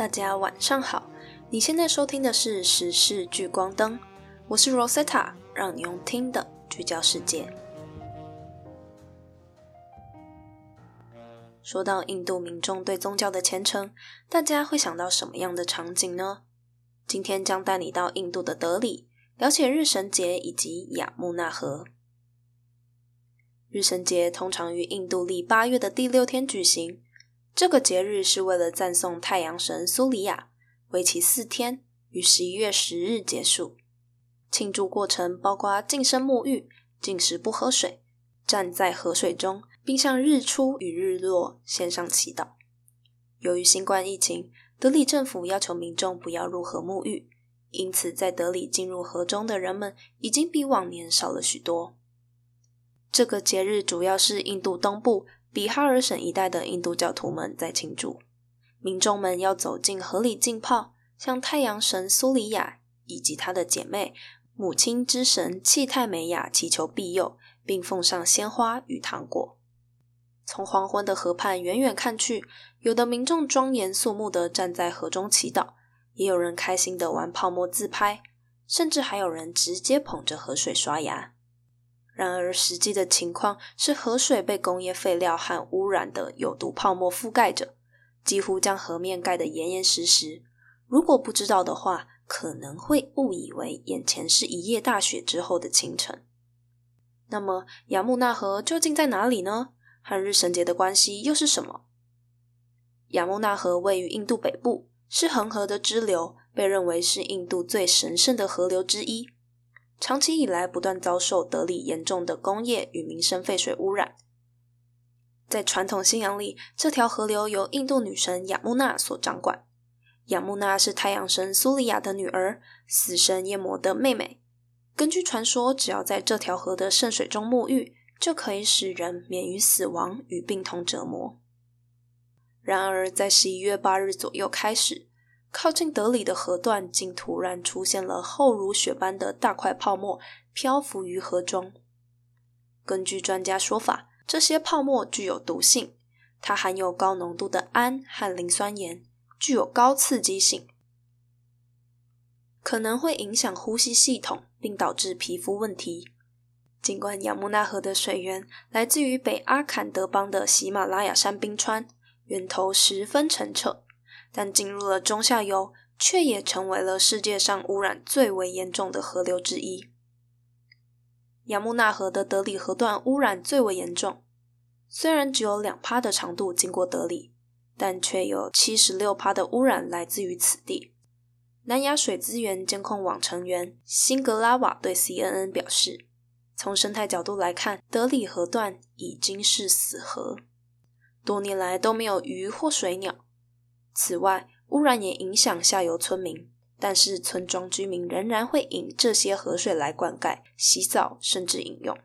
大家晚上好，你现在收听的是时事聚光灯，我是 Rosetta，让你用听的聚焦世界。说到印度民众对宗教的虔诚，大家会想到什么样的场景呢？今天将带你到印度的德里，了解日神节以及雅穆纳河。日神节通常于印度历八月的第六天举行。这个节日是为了赞颂太阳神苏里亚，为期四天，于十一月十日结束。庆祝过程包括净身沐浴、禁食不喝水、站在河水中，并向日出与日落献上祈祷。由于新冠疫情，德里政府要求民众不要入河沐浴，因此在德里进入河中的人们已经比往年少了许多。这个节日主要是印度东部。比哈尔省一带的印度教徒们在庆祝，民众们要走进河里浸泡，向太阳神苏里亚以及他的姐妹母亲之神契泰美雅祈求庇佑，并奉上鲜花与糖果。从黄昏的河畔远远看去，有的民众庄严肃穆地站在河中祈祷，也有人开心地玩泡沫自拍，甚至还有人直接捧着河水刷牙。然而，实际的情况是，河水被工业废料和污染的有毒泡沫覆盖着，几乎将河面盖得严严实实。如果不知道的话，可能会误以为眼前是一夜大雪之后的清晨。那么，雅穆纳河究竟在哪里呢？和日神节的关系又是什么？雅穆纳河位于印度北部，是恒河的支流，被认为是印度最神圣的河流之一。长期以来，不断遭受德里严重的工业与民生废水污染。在传统信仰里，这条河流由印度女神雅穆娜所掌管。雅穆娜是太阳神苏里亚的女儿，死神夜魔的妹妹。根据传说，只要在这条河的圣水中沐浴，就可以使人免于死亡与病痛折磨。然而，在十一月八日左右开始。靠近德里的河段竟突然出现了厚如雪般的大块泡沫，漂浮于河中。根据专家说法，这些泡沫具有毒性，它含有高浓度的氨和磷酸盐，具有高刺激性，可能会影响呼吸系统，并导致皮肤问题。尽管雅穆纳河的水源来自于北阿坎德邦的喜马拉雅山冰川，源头十分澄澈。但进入了中下游，却也成为了世界上污染最为严重的河流之一。雅穆纳河的德里河段污染最为严重，虽然只有两趴的长度经过德里，但却有七十六趴的污染来自于此地。南亚水资源监控网成员辛格拉瓦对 CNN 表示：“从生态角度来看，德里河段已经是死河，多年来都没有鱼或水鸟。”此外，污染也影响下游村民，但是村庄居民仍然会引这些河水来灌溉、洗澡，甚至饮用。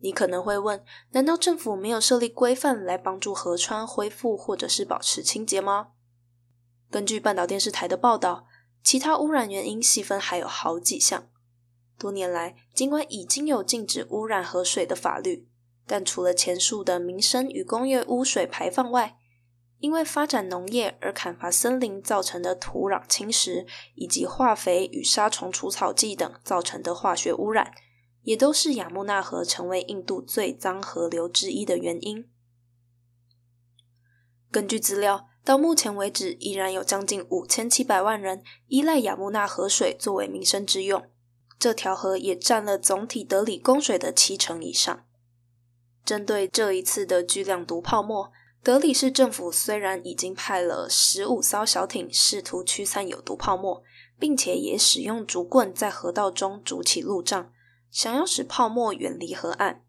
你可能会问：难道政府没有设立规范来帮助河川恢复或者是保持清洁吗？根据半岛电视台的报道，其他污染原因细分还有好几项。多年来，尽管已经有禁止污染河水的法律，但除了前述的民生与工业污水排放外，因为发展农业而砍伐森林造成的土壤侵蚀，以及化肥与杀虫除草剂等造成的化学污染，也都是雅穆纳河成为印度最脏河流之一的原因。根据资料，到目前为止，依然有将近五千七百万人依赖雅穆纳河水作为民生之用。这条河也占了总体德里供水的七成以上。针对这一次的巨量毒泡沫。德里市政府虽然已经派了十五艘小艇试图驱散有毒泡沫，并且也使用竹棍在河道中筑起路障，想要使泡沫远离河岸，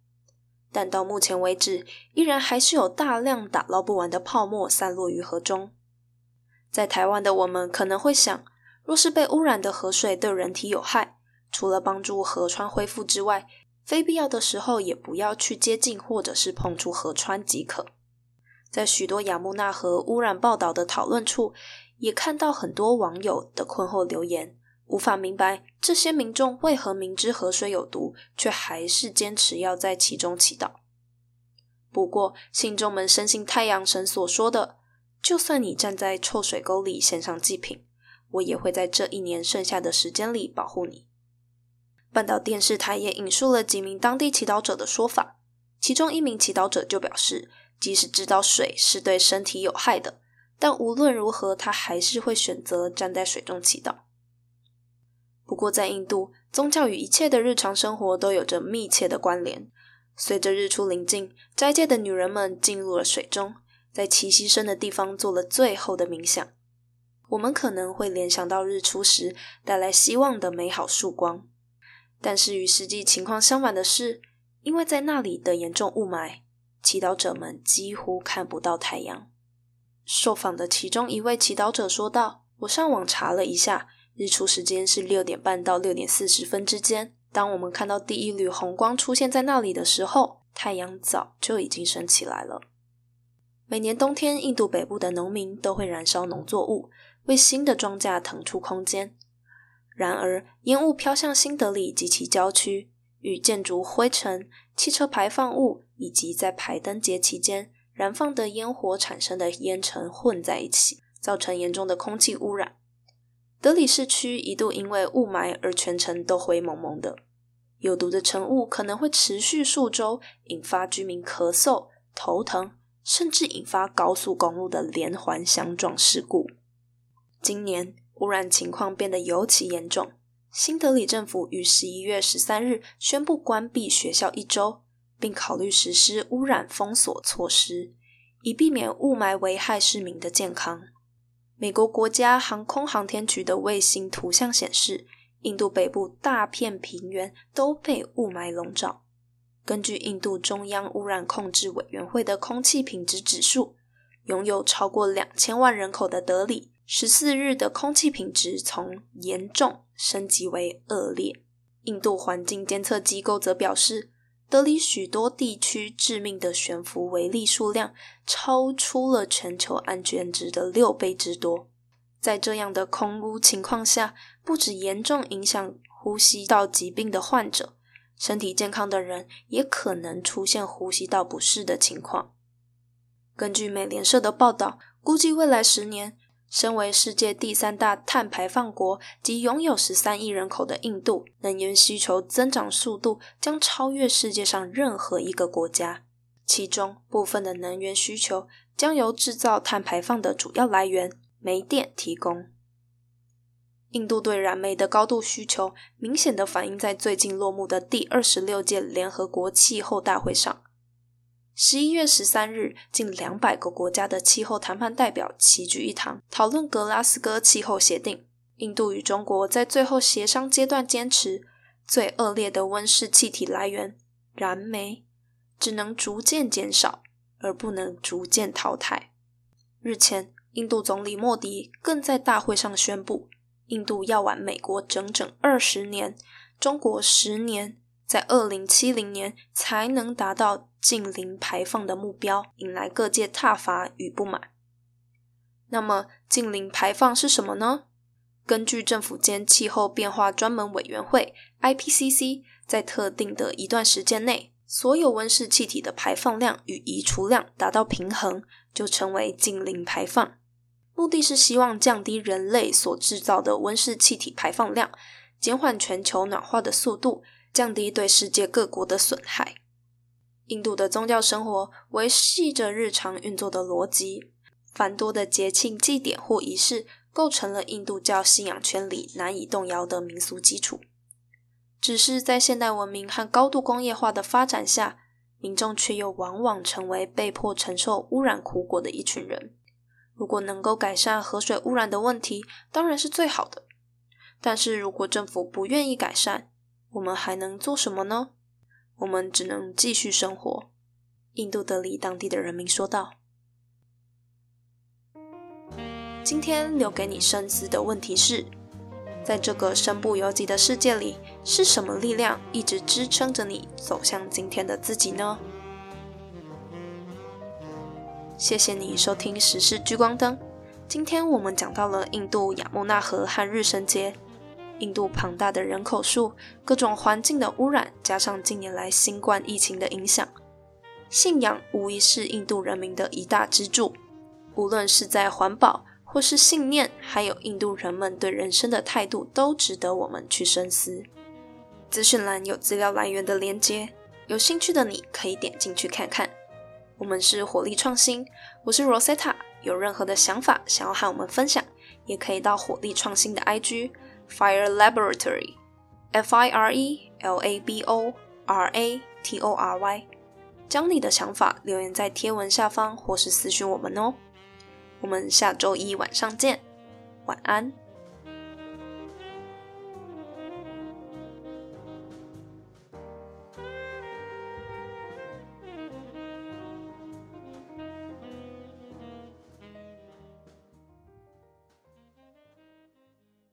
但到目前为止，依然还是有大量打捞不完的泡沫散落于河中。在台湾的我们可能会想，若是被污染的河水对人体有害，除了帮助河川恢复之外，非必要的时候也不要去接近或者是碰触河川即可。在许多雅木纳河污染报道的讨论处，也看到很多网友的困惑留言，无法明白这些民众为何明知河水有毒，却还是坚持要在其中祈祷。不过，信众们深信太阳神所说的：“就算你站在臭水沟里献上祭品，我也会在这一年剩下的时间里保护你。半岛电视台也引述了几名当地祈祷者的说法，其中一名祈祷者就表示，即使知道水是对身体有害的，但无论如何，他还是会选择站在水中祈祷。不过，在印度，宗教与一切的日常生活都有着密切的关联。随着日出临近，斋戒的女人们进入了水中，在栖息深的地方做了最后的冥想。我们可能会联想到日出时带来希望的美好曙光。但是与实际情况相反的是，因为在那里的严重雾霾，祈祷者们几乎看不到太阳。受访的其中一位祈祷者说道：“我上网查了一下，日出时间是六点半到六点四十分之间。当我们看到第一缕红光出现在那里的时候，太阳早就已经升起来了。”每年冬天，印度北部的农民都会燃烧农作物，为新的庄稼腾出空间。然而，烟雾飘向新德里及其郊区，与建筑灰尘、汽车排放物以及在排灯节期间燃放的烟火产生的烟尘混在一起，造成严重的空气污染。德里市区一度因为雾霾而全程都灰蒙蒙的，有毒的尘雾可能会持续数周，引发居民咳嗽、头疼，甚至引发高速公路的连环相撞事故。今年。污染情况变得尤其严重。新德里政府于十一月十三日宣布关闭学校一周，并考虑实施污染封锁措施，以避免雾霾危害市民的健康。美国国家航空航天局的卫星图像显示，印度北部大片平原都被雾霾笼罩。根据印度中央污染控制委员会的空气品质指数，拥有超过两千万人口的德里。十四日的空气品质从严重升级为恶劣。印度环境监测机构则表示，德里许多地区致命的悬浮微粒数量超出了全球安全值的六倍之多。在这样的空污情况下，不止严重影响呼吸道疾病的患者，身体健康的人也可能出现呼吸道不适的情况。根据美联社的报道，估计未来十年。身为世界第三大碳排放国及拥有十三亿人口的印度，能源需求增长速度将超越世界上任何一个国家。其中部分的能源需求将由制造碳排放的主要来源煤电提供。印度对燃煤的高度需求，明显的反映在最近落幕的第二十六届联合国气候大会上。十一月十三日，近两百个国家的气候谈判代表齐聚一堂，讨论格拉斯哥气候协定。印度与中国在最后协商阶段坚持，最恶劣的温室气体来源——燃煤，只能逐渐减少，而不能逐渐淘汰。日前，印度总理莫迪更在大会上宣布，印度要晚美国整整二十年，中国十年。在二零七零年才能达到近零排放的目标，引来各界挞伐与不满。那么，近零排放是什么呢？根据政府间气候变化专门委员会 （IPCC） 在特定的一段时间内，所有温室气体的排放量与移除量达到平衡，就称为近零排放。目的是希望降低人类所制造的温室气体排放量，减缓全球暖化的速度。降低对世界各国的损害。印度的宗教生活维系着日常运作的逻辑，繁多的节庆祭典或仪式构成了印度教信仰圈里难以动摇的民俗基础。只是在现代文明和高度工业化的发展下，民众却又往往成为被迫承受污染苦果的一群人。如果能够改善河水污染的问题，当然是最好的。但是如果政府不愿意改善，我们还能做什么呢？我们只能继续生活。印度德里当地的人民说道：“今天留给你深思的问题是，在这个身不由己的世界里，是什么力量一直支撑着你走向今天的自己呢？”谢谢你收听《时事聚光灯》。今天我们讲到了印度雅穆纳河和日神节。印度庞大的人口数、各种环境的污染，加上近年来新冠疫情的影响，信仰无疑是印度人民的一大支柱。无论是在环保或是信念，还有印度人们对人生的态度，都值得我们去深思。资讯栏有资料来源的连接，有兴趣的你可以点进去看看。我们是火力创新，我是 Rosetta。有任何的想法想要和我们分享，也可以到火力创新的 IG Fire Laboratory F I R E L A B O R A T O R Y，将你的想法留言在贴文下方，或是私讯我们哦。我们下周一晚上见，晚安。